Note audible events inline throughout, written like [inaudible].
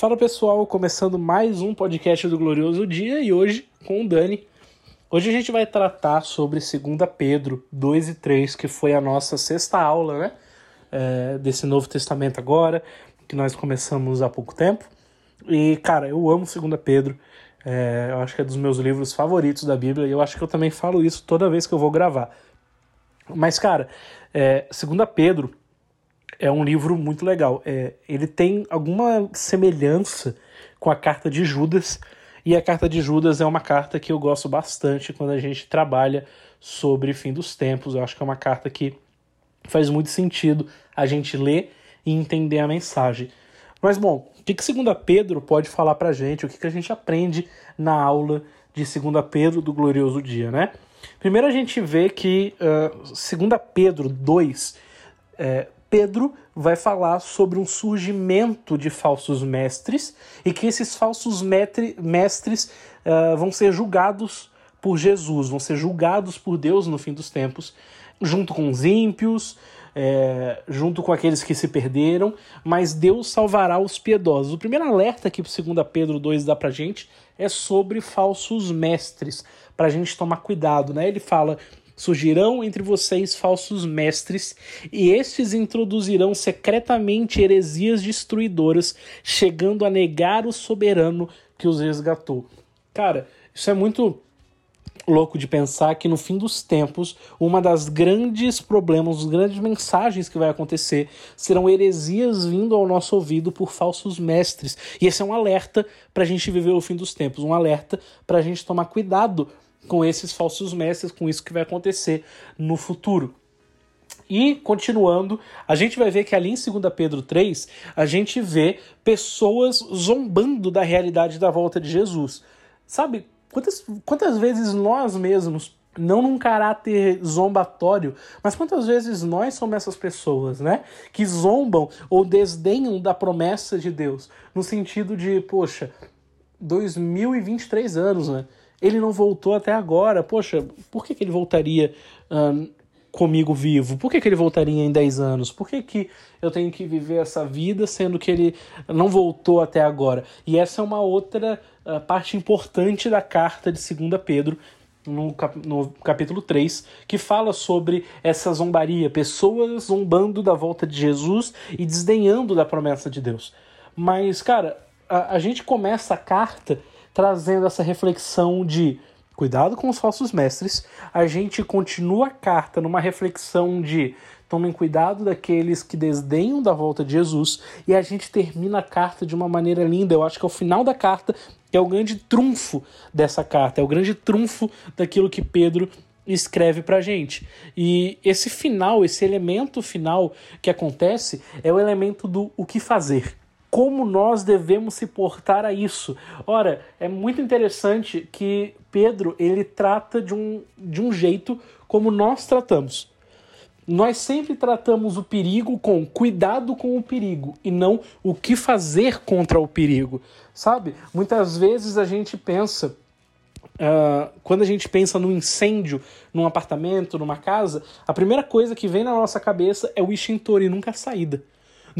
Fala pessoal, começando mais um podcast do Glorioso Dia e hoje com o Dani. Hoje a gente vai tratar sobre 2 Pedro 2 e 3, que foi a nossa sexta aula, né? É, desse Novo Testamento agora, que nós começamos há pouco tempo. E, cara, eu amo 2 Pedro. É, eu acho que é dos meus livros favoritos da Bíblia e eu acho que eu também falo isso toda vez que eu vou gravar. Mas, cara, é, 2 Pedro é um livro muito legal. É, ele tem alguma semelhança com a carta de Judas, e a carta de Judas é uma carta que eu gosto bastante quando a gente trabalha sobre fim dos tempos. Eu acho que é uma carta que faz muito sentido a gente ler e entender a mensagem. Mas bom, o que, que 2 Pedro pode falar pra gente? O que, que a gente aprende na aula de 2 Pedro do Glorioso Dia, né? Primeiro a gente vê que uh, 2 Pedro 2 é, Pedro vai falar sobre um surgimento de falsos mestres e que esses falsos mestres uh, vão ser julgados por Jesus, vão ser julgados por Deus no fim dos tempos, junto com os ímpios, é, junto com aqueles que se perderam, mas Deus salvará os piedosos. O primeiro alerta que 2 Pedro 2 dá pra gente é sobre falsos mestres, pra gente tomar cuidado, né? Ele fala Surgirão entre vocês falsos mestres, e estes introduzirão secretamente heresias destruidoras, chegando a negar o soberano que os resgatou. Cara, isso é muito louco de pensar que no fim dos tempos, uma das grandes problemas, as grandes mensagens que vai acontecer serão heresias vindo ao nosso ouvido por falsos mestres. E esse é um alerta para a gente viver o fim dos tempos, um alerta para a gente tomar cuidado com esses falsos mestres, com isso que vai acontecer no futuro. E, continuando, a gente vai ver que ali em 2 Pedro 3, a gente vê pessoas zombando da realidade da volta de Jesus. Sabe, quantas, quantas vezes nós mesmos, não num caráter zombatório, mas quantas vezes nós somos essas pessoas, né? Que zombam ou desdenham da promessa de Deus, no sentido de, poxa, 2023 anos, né? Ele não voltou até agora. Poxa, por que, que ele voltaria comigo vivo? Por que, que ele voltaria em 10 anos? Por que, que eu tenho que viver essa vida sendo que ele não voltou até agora? E essa é uma outra uh, parte importante da carta de 2 Pedro, no, cap no capítulo 3, que fala sobre essa zombaria, pessoas zombando da volta de Jesus e desdenhando da promessa de Deus. Mas, cara, a, a gente começa a carta trazendo essa reflexão de cuidado com os falsos mestres. A gente continua a carta numa reflexão de tomem cuidado daqueles que desdenham da volta de Jesus. E a gente termina a carta de uma maneira linda. Eu acho que é o final da carta que é o grande trunfo dessa carta, é o grande trunfo daquilo que Pedro escreve pra gente. E esse final, esse elemento final que acontece é o elemento do o que fazer como nós devemos se portar a isso. Ora, é muito interessante que Pedro ele trata de um, de um jeito como nós tratamos. Nós sempre tratamos o perigo com cuidado com o perigo e não o que fazer contra o perigo, sabe? Muitas vezes a gente pensa Uh, quando a gente pensa no incêndio num apartamento, numa casa, a primeira coisa que vem na nossa cabeça é o extintor e nunca a saída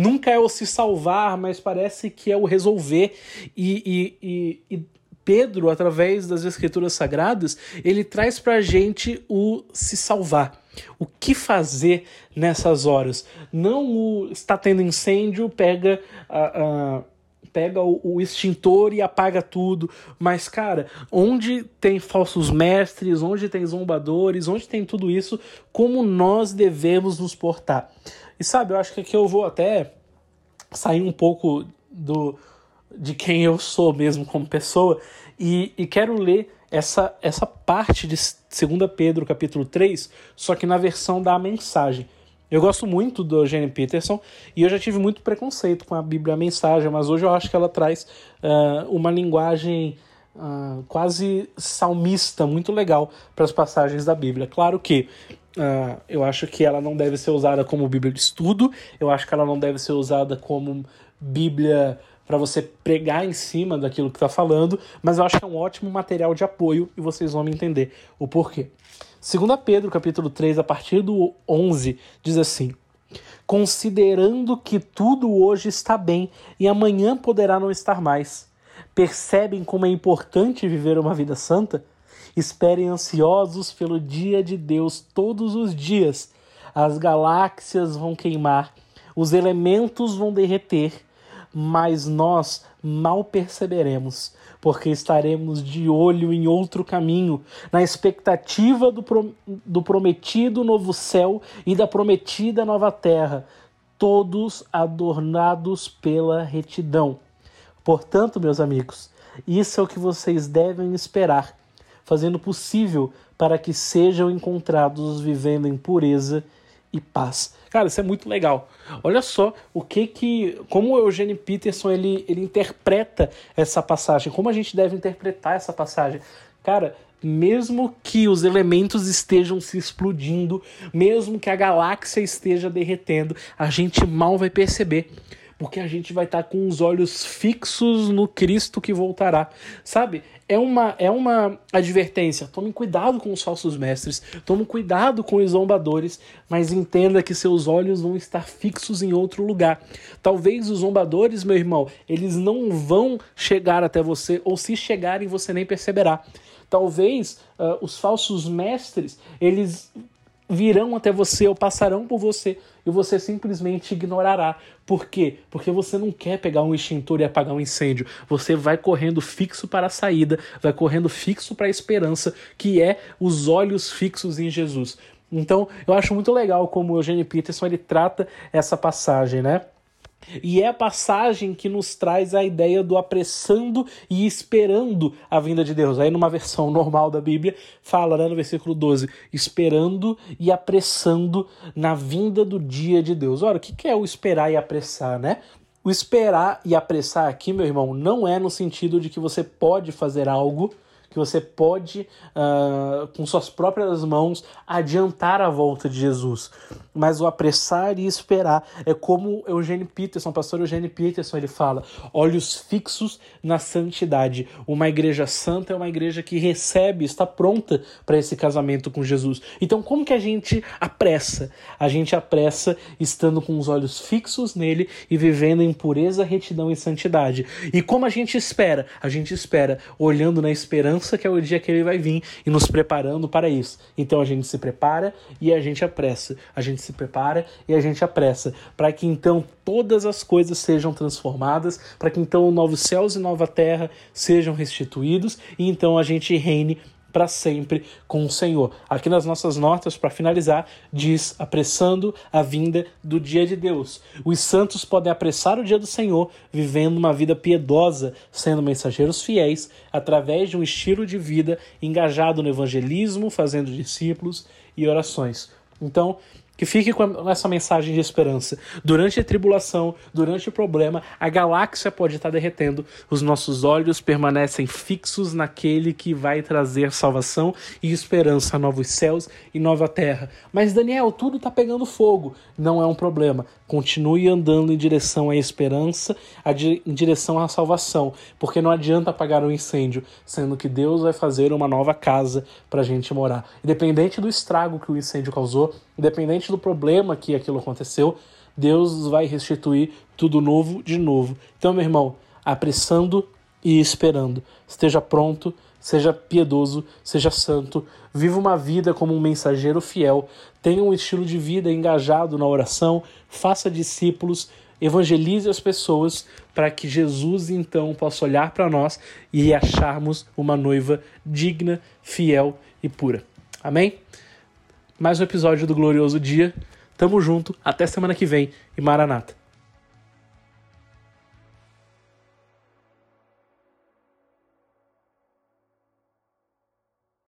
nunca é o se salvar, mas parece que é o resolver. E, e, e, e Pedro, através das escrituras sagradas, ele traz para a gente o se salvar. O que fazer nessas horas? Não o está tendo incêndio, pega a, a pega o, o, extintor e apaga tudo. Mas, cara, onde tem falsos mestres, onde tem zombadores, onde tem tudo isso, como nós devemos nos portar? E sabe, eu acho que aqui eu vou até sair um pouco do de quem eu sou mesmo como pessoa e, e quero ler essa, essa parte de 2 Pedro capítulo 3, só que na versão da mensagem. Eu gosto muito do Eugene Peterson e eu já tive muito preconceito com a Bíblia a Mensagem, mas hoje eu acho que ela traz uh, uma linguagem uh, quase salmista muito legal para as passagens da Bíblia. Claro que Uh, eu acho que ela não deve ser usada como Bíblia de estudo, eu acho que ela não deve ser usada como Bíblia para você pregar em cima daquilo que está falando, mas eu acho que é um ótimo material de apoio e vocês vão me entender o porquê. 2 Pedro, capítulo 3, a partir do 11, diz assim: considerando que tudo hoje está bem e amanhã poderá não estar mais. Percebem como é importante viver uma vida santa? Esperem ansiosos pelo dia de Deus todos os dias. As galáxias vão queimar, os elementos vão derreter, mas nós mal perceberemos, porque estaremos de olho em outro caminho, na expectativa do, pro, do prometido novo céu e da prometida nova terra, todos adornados pela retidão. Portanto, meus amigos, isso é o que vocês devem esperar, fazendo possível para que sejam encontrados vivendo em pureza e paz. Cara, isso é muito legal. Olha só o que que como o Eugene Peterson ele, ele interpreta essa passagem, como a gente deve interpretar essa passagem. Cara, mesmo que os elementos estejam se explodindo, mesmo que a galáxia esteja derretendo, a gente mal vai perceber porque a gente vai estar tá com os olhos fixos no Cristo que voltará. Sabe? É uma, é uma advertência. Tome cuidado com os falsos mestres, tome cuidado com os zombadores, mas entenda que seus olhos vão estar fixos em outro lugar. Talvez os zombadores, meu irmão, eles não vão chegar até você, ou se chegarem, você nem perceberá. Talvez uh, os falsos mestres, eles virão até você ou passarão por você e você simplesmente ignorará. Por quê? Porque você não quer pegar um extintor e apagar um incêndio. Você vai correndo fixo para a saída, vai correndo fixo para a esperança, que é os olhos fixos em Jesus. Então, eu acho muito legal como o Eugênio Peterson ele trata essa passagem, né? E é a passagem que nos traz a ideia do apressando e esperando a vinda de Deus. Aí, numa versão [laughs] normal da Bíblia, fala né, no versículo 12: esperando e apressando na vinda do dia de Deus. Ora, o que é o esperar e apressar, né? O esperar e apressar aqui, meu irmão, não é no sentido de que você pode fazer algo que você pode, uh, com suas próprias mãos, adiantar a volta de Jesus. Mas o apressar e esperar é como Eugênio Peterson, pastor Eugênio Peterson, ele fala: olhos fixos na santidade. Uma igreja santa é uma igreja que recebe, está pronta para esse casamento com Jesus. Então, como que a gente apressa? A gente apressa estando com os olhos fixos nele e vivendo em pureza, retidão e santidade. E como a gente espera? A gente espera olhando na esperança pensa que é o dia que ele vai vir e nos preparando para isso. Então a gente se prepara e a gente apressa. A gente se prepara e a gente apressa. Para que então todas as coisas sejam transformadas, para que então novos céus e nova terra sejam restituídos e então a gente reine para sempre com o Senhor. Aqui nas nossas notas, para finalizar, diz: apressando a vinda do dia de Deus. Os santos podem apressar o dia do Senhor, vivendo uma vida piedosa, sendo mensageiros fiéis, através de um estilo de vida engajado no evangelismo, fazendo discípulos e orações. Então, que fique com essa mensagem de esperança. Durante a tribulação, durante o problema, a galáxia pode estar derretendo, os nossos olhos permanecem fixos naquele que vai trazer salvação e esperança a novos céus e nova terra. Mas Daniel, tudo está pegando fogo. Não é um problema. Continue andando em direção à esperança, em direção à salvação, porque não adianta apagar um incêndio, sendo que Deus vai fazer uma nova casa para a gente morar. Independente do estrago que o incêndio causou, independente do problema que aquilo aconteceu, Deus vai restituir tudo novo de novo. Então, meu irmão, apressando e esperando. Esteja pronto, seja piedoso, seja santo, viva uma vida como um mensageiro fiel, tenha um estilo de vida engajado na oração, faça discípulos, evangelize as pessoas para que Jesus então possa olhar para nós e acharmos uma noiva digna, fiel e pura. Amém? Mais um episódio do Glorioso Dia. Tamo junto, até semana que vem e Maranata.